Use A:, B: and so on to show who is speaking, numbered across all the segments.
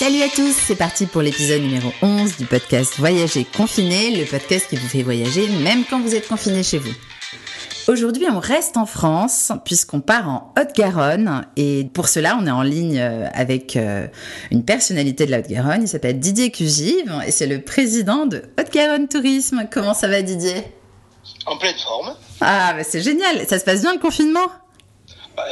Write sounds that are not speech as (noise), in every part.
A: Salut à tous, c'est parti pour l'épisode numéro 11 du podcast Voyager confiné, le podcast qui vous fait voyager même quand vous êtes confiné chez vous. Aujourd'hui, on reste en France puisqu'on part en Haute-Garonne et pour cela, on est en ligne euh, avec euh, une personnalité de la Haute-Garonne. Il s'appelle Didier Cugive et c'est le président de Haute-Garonne Tourisme. Comment ça va, Didier?
B: En pleine forme.
A: Ah, bah c'est génial. Ça se passe bien le confinement?
B: Bah,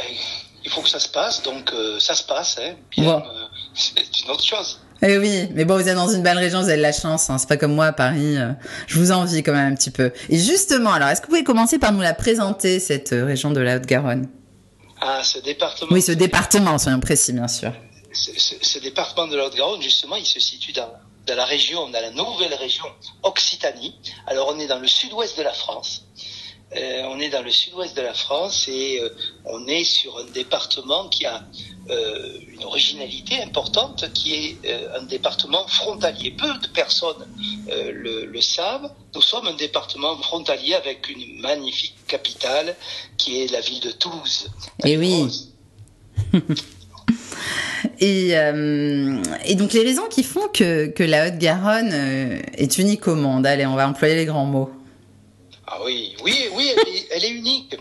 B: il faut que ça se passe, donc euh, ça se passe. Hein. Bien, euh, (laughs) c'est une autre chose.
A: Eh oui, mais bon, vous êtes dans une belle région, vous avez de la chance. Hein. C'est pas comme moi à Paris. euh, Je vous envie quand même un petit peu. Et justement, alors, est-ce que vous pouvez commencer par nous la présenter cette euh, région de la Haute-Garonne?
B: Ah, ce département.
A: Oui, ce département, soyons précis, bien sûr.
B: ce, ce- ce département de la Haute-Garonne, justement, il se situe dans, dans la région, dans la nouvelle région Occitanie. Alors, on est dans le sud-ouest de la France. Euh, on est dans le sud-ouest de la France et euh, on est sur un département qui a euh, une originalité importante, qui est euh, un département frontalier. Peu de personnes euh, le, le savent. Nous sommes un département frontalier avec une magnifique capitale qui est la ville de Toulouse.
A: Eh oui. (laughs) Et, euh, et donc les raisons qui font que, que la Haute-Garonne euh, est unique au monde, allez, on va employer les grands mots.
B: Ah oui, oui, oui, elle est, unique.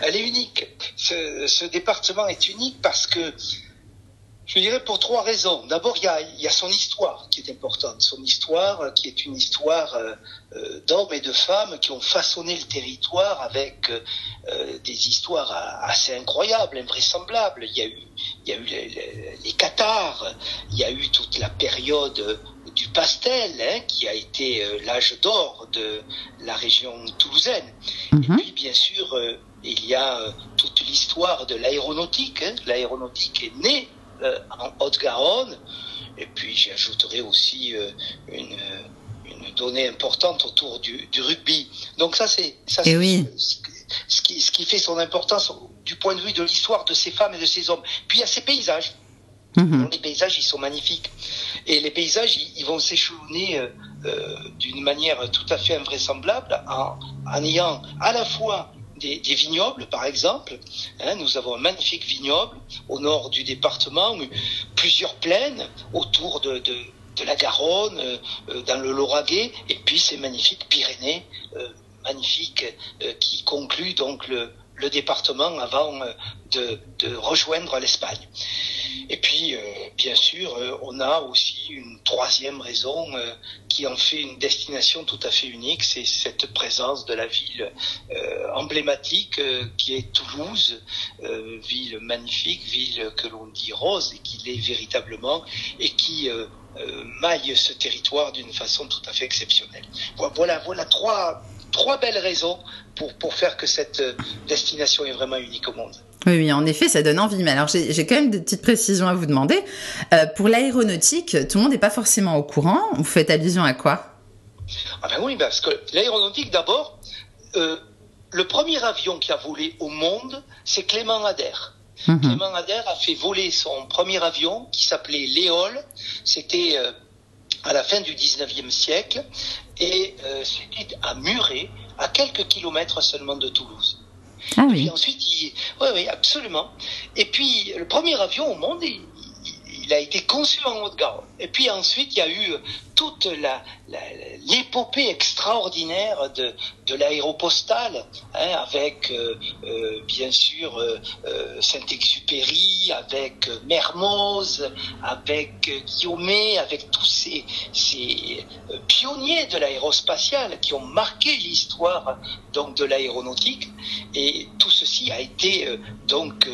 B: Elle est unique. Ce, département est unique parce que, je dirais pour trois raisons. D'abord, il y a, son histoire qui est importante. Son histoire euh, qui est une histoire euh, euh, d'hommes et de femmes qui ont façonné le territoire avec des histoires assez incroyables, invraisemblables. Il y a eu, les, les, les Cathares, il y a eu toute la période du pastel, hein, qui a été euh, l'âge d'or de la région toulousaine. Et
A: Mhm.
B: puis, bien sûr, euh, il y a euh, toute l'histoire de l'aéronautique. hein. L'aéronautique est née euh, en Haute-Garonne. Et puis, j'ajouterai aussi euh, une, une donnée importante autour du, du rugby. Donc, ça, c'est ça,
A: Eh
B: c'est
A: oui.
B: ce, ce qui, ce qui fait son importance du point de vue de l'histoire de ces femmes et de ces hommes. Puis, il y a ces paysages.
A: Mhm.
B: Les paysages, ils sont magnifiques. Et les paysages, ils, vont s'échelonner euh, euh, d'une manière tout à fait invraisemblable en, ayant à la fois des, vignobles, par exemple. Hein, nous avons un magnifique vignoble au nord du département, plusieurs plaines autour de, de, la Garonne, euh, dans le Lauragais, et puis ces magnifiques Pyrénées, magnifiques, qui concluent donc le, le département avant euh, de, rejoindre l'Espagne. Et puis, euh, bien sûr, euh, on a aussi une troisième raison qui en fait une destination tout à fait unique, c'est cette présence de la ville emblématique qui est Toulouse, ville magnifique, ville que l'on dit rose et qui l'est véritablement, et qui maille ce territoire d'une façon tout à fait exceptionnelle. Vo- Voilà, voilà trois, trois belles raisons pour, pour faire que cette euh, destination est vraiment unique au monde.
A: Oui, oui, en effet, ça donne envie. Mais alors, j'ai quand même des petites précisions à vous demander. Euh, pour l'aéronautique, tout le monde n'est pas forcément au courant. Vous faites allusion à quoi?
B: Ah ben oui, parce que l'aéronautique, d'abord, euh, le premier avion qui a volé au monde, c'est Clément Adair.
A: Mhm.
B: Clément Adair a fait voler son premier avion qui s'appelait Léol. C'était euh, à la fin du 19e siècle et euh, c'était à Muret, à quelques kilomètres seulement de Toulouse.
A: Ah
B: Et
A: oui.
B: puis ensuite, il... oui, oui, absolument. Et puis, le premier avion au monde, il, il- a été conçu en Haute-Garonne. Et puis ensuite, il y a eu toute l'épopée extraordinaire de, de l'aéropostale, hein, avec euh, euh, bien sûr euh, Saint-Exupéry, avec Mermoz, avec Guillaumet, avec tous ces, ces pionniers de l'aérospatiale qui ont marqué l'histoire donc de l'aéronautique. Et tout ceci a été donc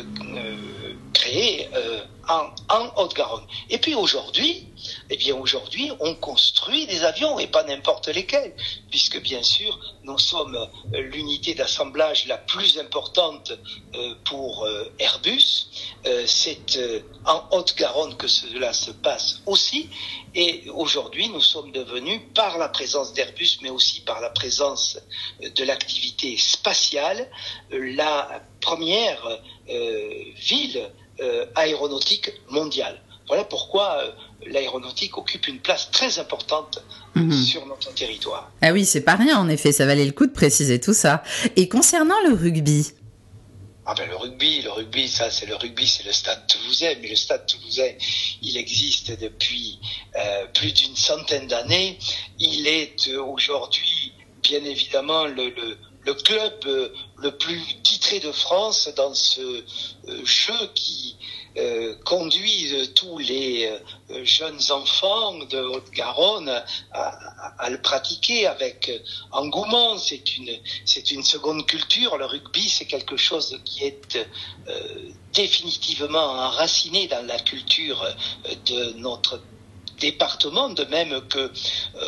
B: euh, en, Haute-Garonne. Et puis aujourd'hui, eh bien aujourd'hui, on construit des avions et pas n'importe lesquels, puisque bien sûr, nous sommes euh, l'unité d'assemblage la plus importante euh, pour Airbus. C'est en Haute-Garonne que cela se passe aussi. Et aujourd'hui, nous sommes devenus, par la présence d'Airbus, mais aussi par la présence de l'activité spatiale, la première ville aéronautique mondiale. Voilà pourquoi euh, l'aéronautique occupe une place très importante euh,
A: Mhm.
B: sur notre territoire.
A: Ah oui, c'est pas rien, en effet. Ça valait le coup de préciser tout ça. Et concernant le rugby,
B: ah ben le rugby, le rugby, ça c'est le rugby, c'est le stade toulousain, mais le stade toulousain, il existe depuis euh, plus d'une centaine d'années. Il est euh, aujourd'hui, bien évidemment, le, le, le club euh, le plus titré de France dans ce euh, jeu qui euh, conduit tous les jeunes enfants de Haute-Garonne à, à, le pratiquer avec engouement. C'est une, c'est une seconde culture. Le rugby, c'est quelque chose qui est définitivement enraciné dans la culture de notre département, de même que euh,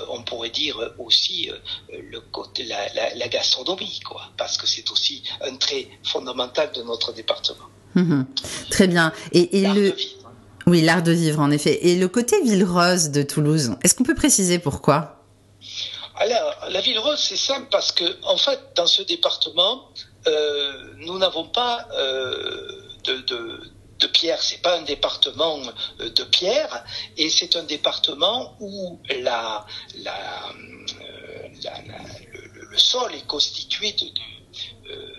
B: on pourrait dire aussi euh, le côté la, la, la, gastronomie, quoi, parce que c'est aussi un trait fondamental de notre département.
A: Mmh, très bien. Et, et le oui, l'art de vivre en effet. Et le côté ville rose de Toulouse, est-ce qu'on peut préciser pourquoi?
B: Alors, la ville rose, c'est simple parce que en fait, dans ce département, euh, nous n'avons pas euh, de, de de Pierre, c'est pas un département euh, de Pierre, et c'est un département où la, la, euh, la, la le, le, sol est constitué de, de, euh,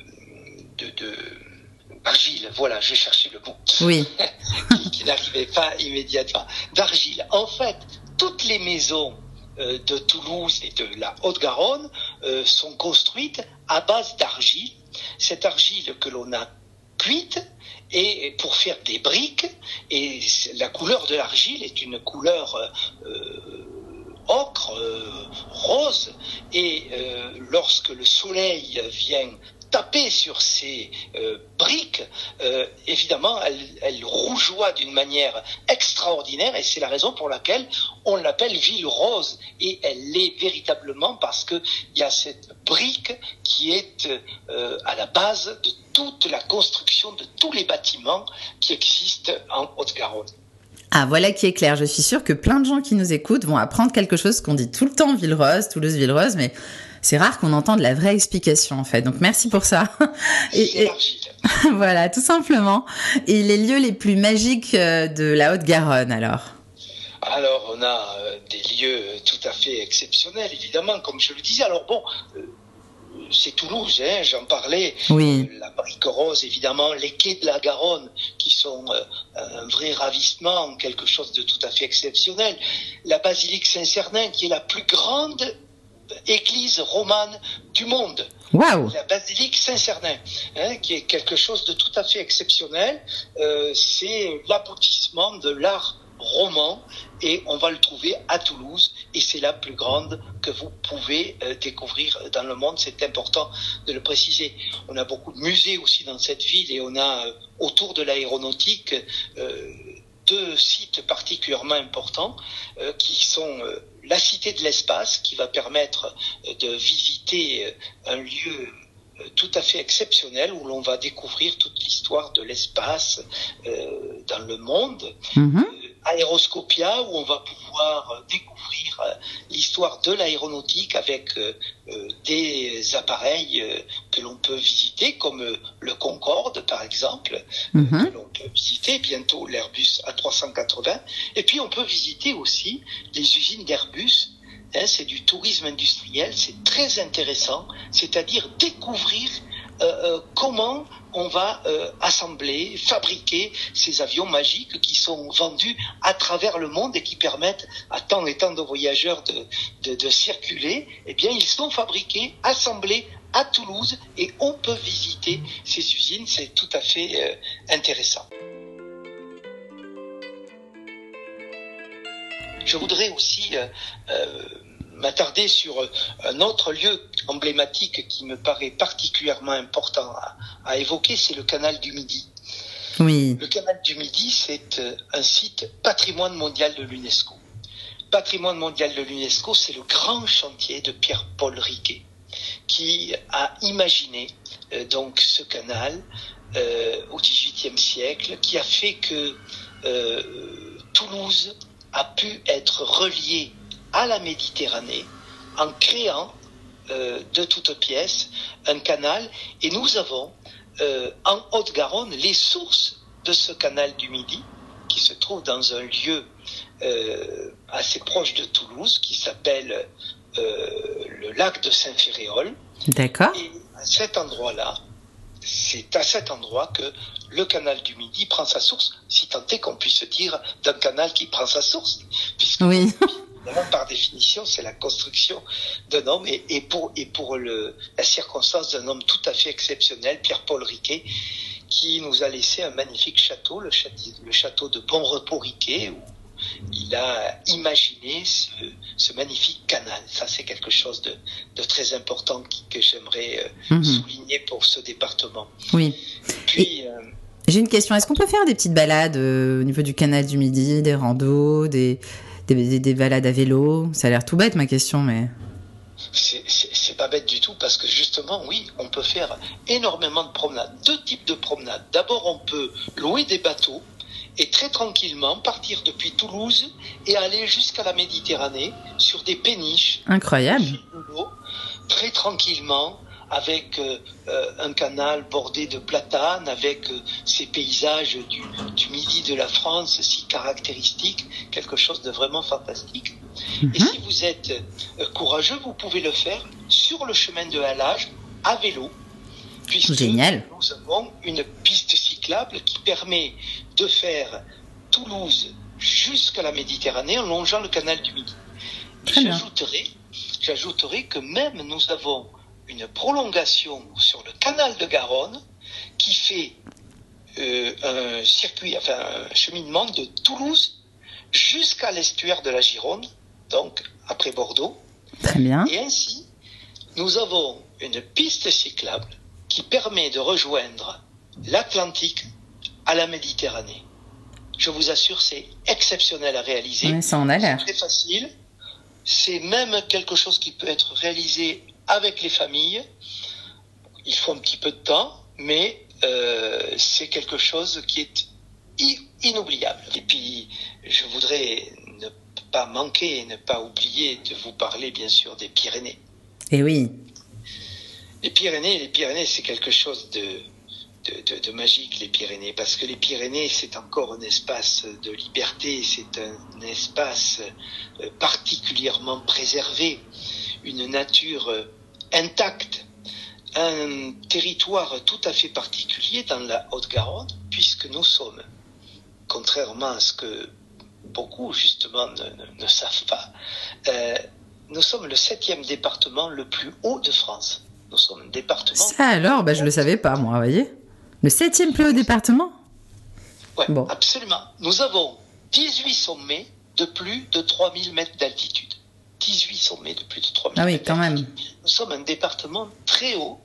B: de, de argile. Voilà, j'ai cherché le mot.
A: Oui. (laughs)
B: qui, qui n'arrivait pas immédiatement. D'argile. En fait, toutes les maisons de Toulouse et de la Haute-Garonne euh, sont construites à base d'argile. Cette argile que l'on a et pour faire des briques. Et la couleur de l'argile est une couleur euh, ocre, euh, rose. Et euh, lorsque le soleil vient taper sur ces euh, briques, euh, évidemment, elle, elle rougeoie d'une manière extraordinaire et c'est la raison pour laquelle on l'appelle ville rose. Et elle l'est véritablement parce qu'il y a cette brique qui est euh, à la base de toute la construction de tous les bâtiments qui existent en Haute-Garonne.
A: Ah, voilà qui est clair. Je suis sûre que plein de gens qui nous écoutent vont apprendre quelque chose qu'on dit tout le temps Ville-Rose, Toulouse-Ville-Rose, mais c'est rare qu'on entende la vraie explication en fait. Donc merci pour ça. (laughs)
B: Et, et (laughs)
A: voilà, tout simplement. Et les lieux les plus magiques euh, de la Haute-Garonne alors?
B: Alors on a euh, des lieux tout à fait exceptionnels évidemment, comme je le disais. Alors bon. Euh, c'est Toulouse, hein, j'en parlais.
A: Oui.
B: La brique rose, évidemment, les quais de la Garonne, qui sont euh, un vrai ravissement, quelque chose de tout à fait exceptionnel. La basilique Saint-Cernin, qui est la plus grande église romane du monde.
A: Wow.
B: La basilique Saint-Cernin, hein, qui est quelque chose de tout à fait exceptionnel. Euh, c'est l'aboutissement de l'art roman et on va le trouver à Toulouse et c'est la plus grande que vous pouvez euh, découvrir dans le monde. C'est important de le préciser. On a beaucoup de musées aussi dans cette ville et on a euh, autour de l'aéronautique euh, deux sites particulièrement importants qui sont la Cité de l'espace qui va permettre de visiter un lieu tout à fait exceptionnel où l'on va découvrir toute l'histoire de l'espace euh, dans le monde. Euh, Aéroscopia où on va pouvoir découvrir euh, l'histoire de l'aéronautique avec euh, euh, des appareils euh, que l'on peut visiter comme euh, le Concorde par exemple
A: Mhm.
B: que l'on peut visiter bientôt l'Airbus A380 et puis on peut visiter aussi les usines d'Airbus c'est du tourisme industriel, c'est très intéressant, c'est-à-dire découvrir euh, euh, comment on va euh, assembler, fabriquer ces avions magiques qui sont vendus à travers le monde et qui permettent à tant et tant de voyageurs de, circuler. Eh bien, ils sont fabriqués, assemblés à Toulouse et on peut visiter ces usines, c'est tout à fait intéressant. Je voudrais aussi euh, euh, m'attarder sur un autre lieu emblématique qui me paraît particulièrement important à, à évoquer, c'est le canal du Midi.
A: Oui.
B: Le canal du Midi, c'est euh, un site patrimoine mondial de l'UNESCO. Patrimoine mondial de l'UNESCO, c'est le grand chantier de Pierre-Paul Riquet qui a imaginé euh, donc ce canal euh, au XVIIIe siècle, qui a fait que euh, Toulouse a pu être reliée à la Méditerranée en créant euh, de toutes pièces un canal et nous avons euh, en Haute-Garonne les sources de ce canal du Midi qui se trouve dans un lieu euh, assez proche de Toulouse qui s'appelle euh, le lac de Saint-Féréol
A: D'accord.
B: et à cet endroit-là c'est à cet endroit que le canal du Midi prend sa source, si tant est qu'on puisse dire d'un canal qui prend sa source, puisque
A: oui.
B: par définition, c'est la construction d'un homme et, et, pour, et pour le, la circonstance d'un homme tout à fait exceptionnel, Pierre-Paul Riquet, qui nous a laissé un magnifique château, le château, le château de Bon Repos Riquet, où il a imaginé ce, ce magnifique canal. Ça, c'est quelque chose de, de, très important que j'aimerais euh, mmh. souligner pour ce département.
A: Oui.
B: Puis, euh,
A: J'ai une question. Est-ce qu'on peut faire des petites balades euh, au niveau du canal du Midi, des randos, des, des, des, des balades à vélo? Ça a l'air tout bête ma question, mais.
B: C'est pas bête du tout parce que justement, oui, on peut faire énormément de promenades. Deux types de promenades. D'abord, on peut louer des bateaux et très tranquillement partir depuis Toulouse et aller jusqu'à la Méditerranée sur des péniches.
A: Incroyable.
B: Très tranquillement, avec euh, un canal bordé de platanes, avec euh, ces paysages du, du, midi de la France si caractéristiques, quelque chose de vraiment fantastique. Et si vous êtes euh, courageux, vous pouvez le faire sur le chemin de halage à vélo, puisque
A: Génial.
B: nous avons une piste cyclable qui permet de faire Toulouse jusqu'à la Méditerranée en longeant le canal du Midi. J'ajouterai, j'ajouterai que même nous avons une prolongation sur le canal de Garonne qui fait euh, un circuit, enfin un cheminement de Toulouse jusqu'à l'estuaire de la Gironde, donc après Bordeaux.
A: Très bien.
B: Et ainsi, nous avons une piste cyclable qui permet de rejoindre l'Atlantique à la Méditerranée. Je vous assure, c'est exceptionnel à réaliser.
A: Ça en a l'air.
B: C'est facile. C'est même quelque chose qui peut être réalisé avec les familles. Il faut un petit peu de temps, mais euh, c'est quelque chose qui est inoubliable. Et puis, je voudrais ne pas manquer et ne pas oublier de vous parler, bien sûr, des Pyrénées.
A: Et oui.
B: Les Pyrénées, les Pyrénées, c'est quelque chose de, de, de, de, magique, les Pyrénées, parce que les Pyrénées, c'est encore un espace de liberté, c'est un espace euh, particulièrement préservé, une nature euh, intacte, un territoire tout à fait particulier dans la Haute-Garonne, puisque nous sommes, contrairement à ce que beaucoup justement ne, ne, ne savent pas, euh, nous sommes le septième département le plus haut de France. Nous sommes un département.
A: Ça alors, bah, je le savais pas, moi, vous voyez. Le septième plus haut département?
B: Oui, bon. absolument. Nous avons 18 sommets de plus de 3000 mètres d'altitude. 18 sommets de plus de 3000
A: ah oui, quand même.
B: Nous sommes un département très haut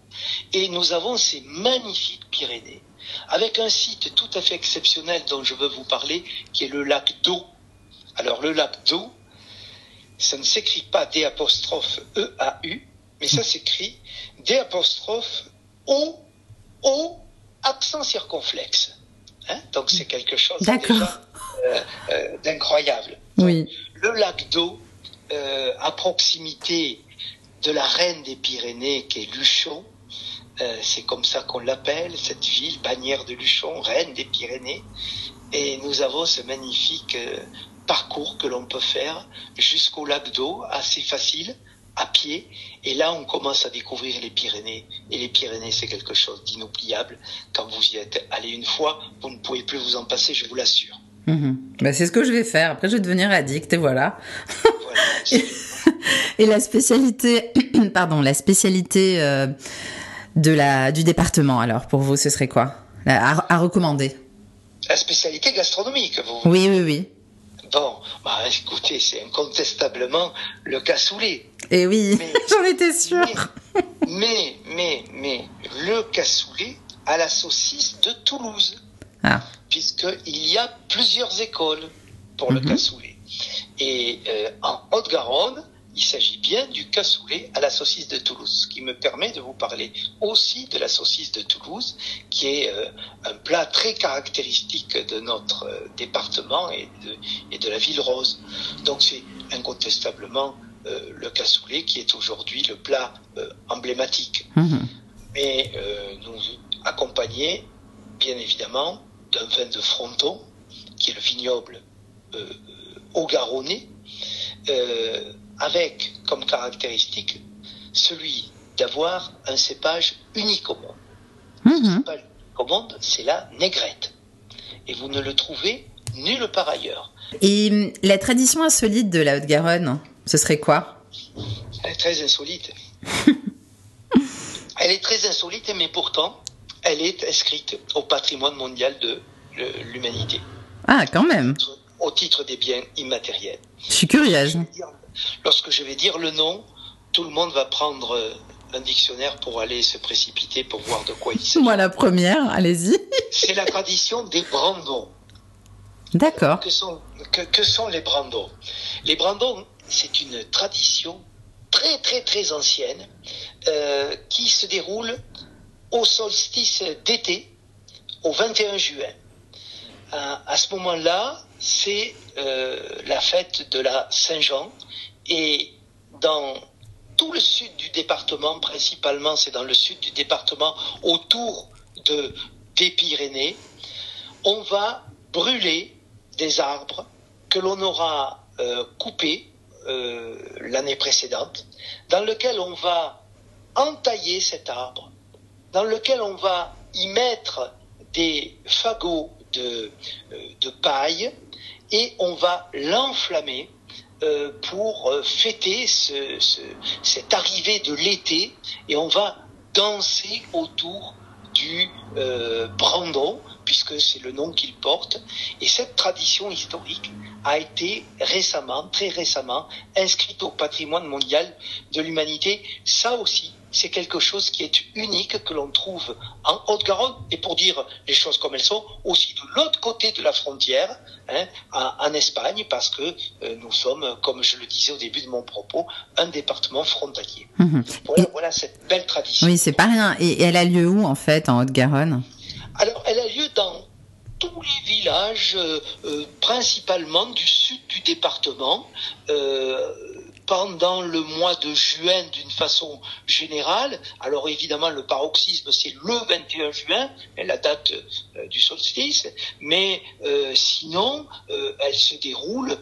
B: et nous avons ces magnifiques Pyrénées avec un site tout à fait exceptionnel dont je veux vous parler qui est le lac d'eau. Alors le lac d'eau, ça ne s'écrit pas D apostrophe E-A-U, mais ça s'écrit D apostrophe O, O, accent circonflexe. Hein Donc c'est quelque chose
A: d'incroyable.
B: Euh, euh,
A: oui.
B: Le lac d'eau, euh, à proximité de la reine des Pyrénées, qui est Luchon, c'est comme ça qu'on l'appelle, cette ville, bannière de Luchon, reine des Pyrénées. Et nous avons ce magnifique parcours que l'on peut faire jusqu'au lac d'eau, assez facile, à pied. Et là, on commence à découvrir les Pyrénées. Et les Pyrénées, c'est quelque chose d'inoubliable. Quand vous y êtes allé une fois, vous ne pouvez plus vous en passer, je vous l'assure.
A: Mmh. Ben, c'est ce que je vais faire. Après, je vais devenir addict et voilà. (laughs) et, et, la spécialité, (clears throat) pardon, la spécialité euh, de la, du département, alors, pour vous, ce serait quoi? À, à recommander
B: La spécialité gastronomique, vous
A: Oui, oui, oui.
B: Bon, bah, écoutez, c'est incontestablement le cassoulet.
A: Et oui, (laughs) j'en étais sûre.
B: Mais, mais, mais, le cassoulet à la saucisse de Toulouse.
A: Ah.
B: Puisqu'il y a plusieurs écoles pour le cassoulet. Et euh, en Haute-Garonne, il s'agit bien du cassoulet à la saucisse de Toulouse, ce qui me permet de vous parler aussi de la saucisse de Toulouse, qui est euh, un plat très caractéristique de notre euh, département et de, et de la ville rose. Donc c'est incontestablement euh, le cassoulet qui est aujourd'hui le plat euh, emblématique.
A: Mmh.
B: Mais euh, nous accompagné, bien évidemment, d'un vin de Fronton, qui est le vignoble euh, au Garonnais, euh, avec comme caractéristique celui d'avoir un cépage unique au monde. principal au monde, c'est la négrette. Et vous ne le trouvez nulle part ailleurs.
A: Et hum, la tradition insolite de la Haute-Garonne, ce serait quoi?
B: Elle est très insolite. (laughs) elle est très insolite, mais pourtant, elle est inscrite au patrimoine mondial de l'humanité.
A: Ah, quand même.
B: Au titre des biens immatériels.
A: Je suis curieuse.
B: Lorsque je vais dire le nom, tout le monde va prendre euh, un dictionnaire pour aller se précipiter pour voir de quoi il s'agit.
A: Moi, la première, allez-y.
B: C'est la tradition des brandons.
A: D'accord.
B: Que sont, que, sont les brandons? Les brandons, c'est une tradition très, très, très ancienne euh, qui se déroule au solstice d'été, au 21 juin. À, ce moment-là, c'est euh, la fête de la Saint-Jean. Et dans tout le sud du département, principalement c'est dans le sud du département, autour de, des Pyrénées, on va brûler des arbres que l'on aura euh, coupés euh, l'année précédente, dans lequel on va entailler cet arbre, dans lequel on va y mettre des fagots de, euh, de paille et on va l'enflammer euh, pour euh, fêter ce, ce, cette arrivée de l'été et on va danser autour du brandon, puisque c'est le nom qu'il porte. Et cette tradition historique a été récemment, très récemment, inscrite au patrimoine mondial de l'humanité. Ça aussi, c'est quelque chose qui est unique, que l'on trouve en Haute-Garonne, et pour dire les choses comme elles sont, aussi de l'autre côté de la frontière, hein, en, Espagne, parce que euh, nous sommes, comme je le disais au début de mon propos, un département frontalier. Mhm. Voilà, cette belle tradition.
A: Oui, c'est pas rien. Et, elle a lieu où, en fait, en Haute-Garonne?
B: Alors, elle a lieu dans tous les villages, euh, euh, principalement du sud du département, pendant le mois de juin d'une façon générale. Alors évidemment, le paroxysme, c'est le 21 juin, la date euh, du solstice, mais euh, sinon, euh, elle se déroule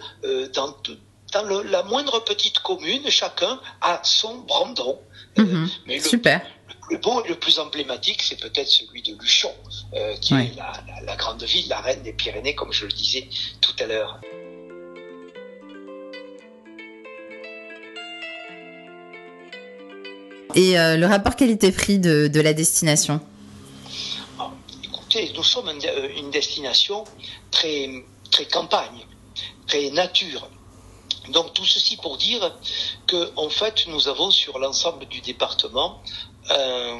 B: dans, dans la moindre petite commune, chacun a son brandon.
A: Mhm. mais super.
B: Le plus beau et le plus emblématique, c'est peut-être celui de Luchon, qui est la, la grande ville, la reine des Pyrénées, comme je le disais tout à l'heure.
A: Et euh, le rapport qualité-prix de, la destination
B: ah, Écoutez, nous sommes euh, une destination très, campagne, très nature. Donc tout ceci pour dire que fait nous avons sur l'ensemble du département euh,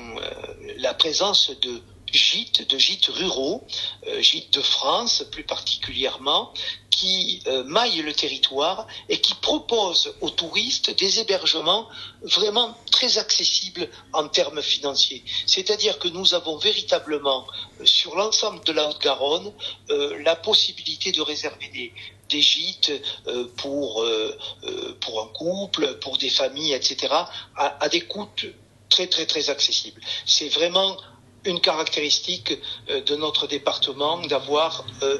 B: la présence de gîtes, de gîtes ruraux, euh, gîtes de France plus particulièrement, qui euh, maillent le territoire et qui proposent aux touristes des hébergements vraiment très accessibles en termes financiers. C'est-à-dire que nous avons véritablement euh, sur l'ensemble de la Haute-Garonne la possibilité de réserver des, des gîtes pour, pour un couple, pour des familles, etc., à, à des coûts très très très accessibles. C'est vraiment une caractéristique euh, de notre département d'avoir euh,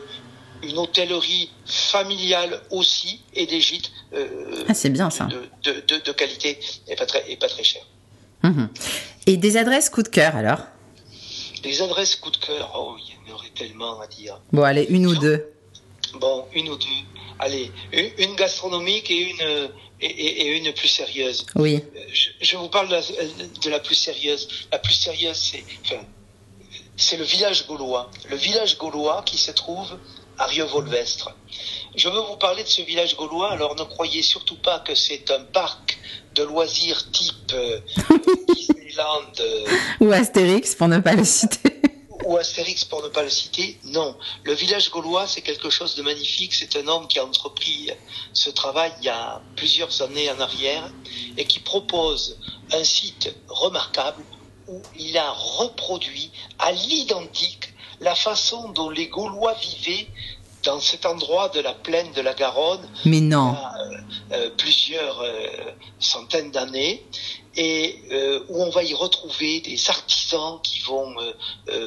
B: une hôtellerie familiale aussi et des gîtes
A: euh, ah, c'est bien, ça.
B: De, de, de, qualité et pas très, et pas très cher.
A: Mhm. Et des adresses coup de cœur alors?
B: Des adresses coup de cœur, oh, il y en aurait tellement à dire.
A: Bon, allez, une ou deux.
B: Bon, une ou deux. Allez, une gastronomique et une, et, une plus sérieuse.
A: Oui.
B: Je, vous parle de la, plus sérieuse. La plus sérieuse, c'est enfin, c'est le village gaulois. Le village gaulois qui se trouve à Rieux-Volvestre. Je veux vous parler de ce village gaulois, alors ne croyez surtout pas que c'est un parc de loisirs type euh, (laughs) Disneyland. Euh,
A: ou Astérix, pour ne pas le citer.
B: ou Astérix, pour ne pas le citer. Non. Le village gaulois, c'est quelque chose de magnifique. C'est un homme qui a entrepris ce travail il y a plusieurs années en arrière et qui propose un site remarquable où il a reproduit à l'identique la façon dont les Gaulois vivaient dans cet endroit de la plaine de la Garonne.
A: Mais non.
B: Euh, euh, plusieurs euh, centaines d'années et où on va y retrouver des artisans qui vont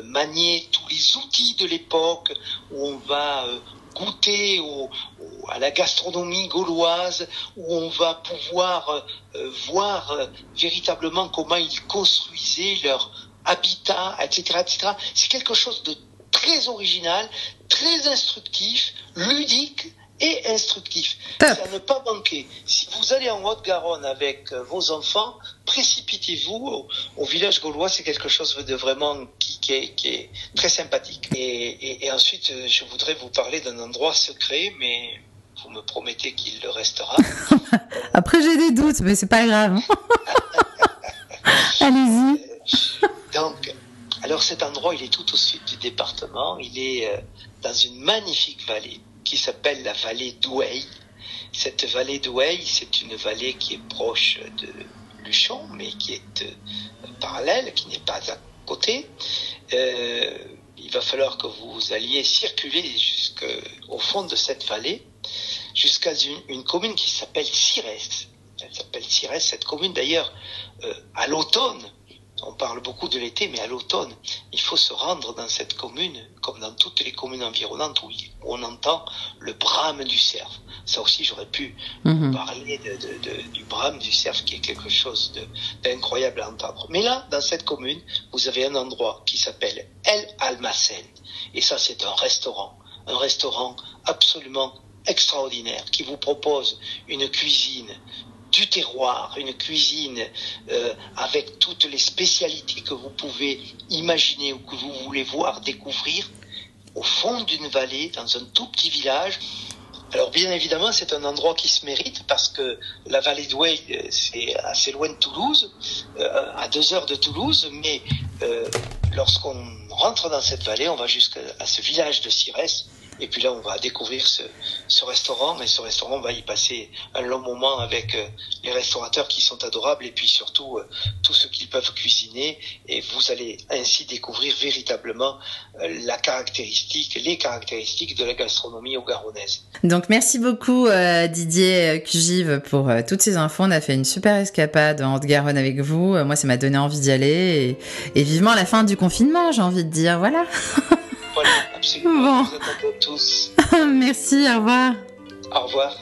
B: manier tous les outils de l'époque, où on va goûter au, à la gastronomie gauloise, où on va pouvoir euh, voir euh, véritablement comment ils construisaient leur habitat, etc., etc. C'est quelque chose de très original, très instructif, ludique et instructif. C'est à ne pas manquer. Si vous allez en Haute-Garonne avec euh, vos enfants, précipitez-vous au, au village gaulois. C'est quelque chose de vraiment qui, est, qui est très sympathique. Et, et, et ensuite, euh, je voudrais vous parler d'un endroit secret, mais vous me promettez qu'il le restera. (laughs)
A: Après, j'ai des doutes, mais c'est pas grave. (laughs) Allez-y.
B: Donc, alors cet endroit, il est tout au sud du département. Il est euh, dans une magnifique vallée qui s'appelle la vallée d'Ouey. Cette vallée d'Ouey, c'est une vallée qui est proche de Luchon, mais qui est euh, parallèle, qui n'est pas à Euh, il va falloir que vous alliez circuler jusqu'au fond de cette vallée, jusqu'à une, une commune qui s'appelle Cires. Elle s'appelle Cires, cette commune d'ailleurs, euh, à l'automne, on parle beaucoup de l'été, mais à l'automne, il faut se rendre dans cette commune, comme dans toutes les communes environnantes, où, on entend le brame du cerf. Ça aussi, j'aurais pu
A: Mhm.
B: parler de, de, de, du brame du cerf, qui est quelque chose d'incroyable à entendre. Mais là, dans cette commune, vous avez un endroit qui s'appelle El Almacen. Et ça, c'est un restaurant. Un restaurant absolument extraordinaire, qui vous propose une cuisine du terroir, une cuisine euh, avec toutes les spécialités que vous pouvez imaginer ou que vous voulez voir, découvrir, au fond d'une vallée, dans un tout petit village. Alors bien évidemment, c'est un endroit qui se mérite parce que la vallée d'Ouey, euh, c'est assez loin de Toulouse, euh, à deux heures de Toulouse, mais euh, lorsqu'on rentre dans cette vallée, on va jusqu'à ce village de Cires, et puis là, on va découvrir ce, ce restaurant, et ce restaurant, on va y passer un long moment avec euh, les restaurateurs qui sont adorables, et puis surtout euh, tout ce qu'ils peuvent cuisiner, et vous allez ainsi découvrir véritablement euh, la caractéristique, les caractéristiques de la gastronomie au-garonnaise.
A: Donc merci beaucoup euh, Didier euh, Cugive pour euh, toutes ces infos. On a fait une super escapade en Haute-Garonne avec vous. Moi, ça m'a donné envie d'y aller et, et vivement la fin du confinement, j'ai envie de dire. Voilà.
B: Voilà, absolument.
A: Bon.
B: Vous tous. (laughs)
A: merci, au revoir.
B: Au revoir.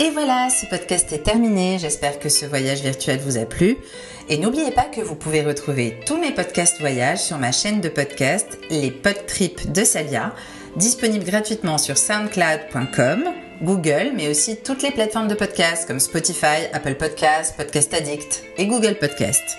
A: Et voilà, ce podcast est terminé. J'espère que ce voyage virtuel vous a plu. Et n'oubliez pas que vous pouvez retrouver tous mes podcasts voyages sur ma chaîne de podcast, les Podtrips de Salia, disponible gratuitement sur soundcloud.com, Google, mais aussi toutes les plateformes de podcasts comme Spotify, Apple Podcasts, Podcast Addict et Google Podcasts.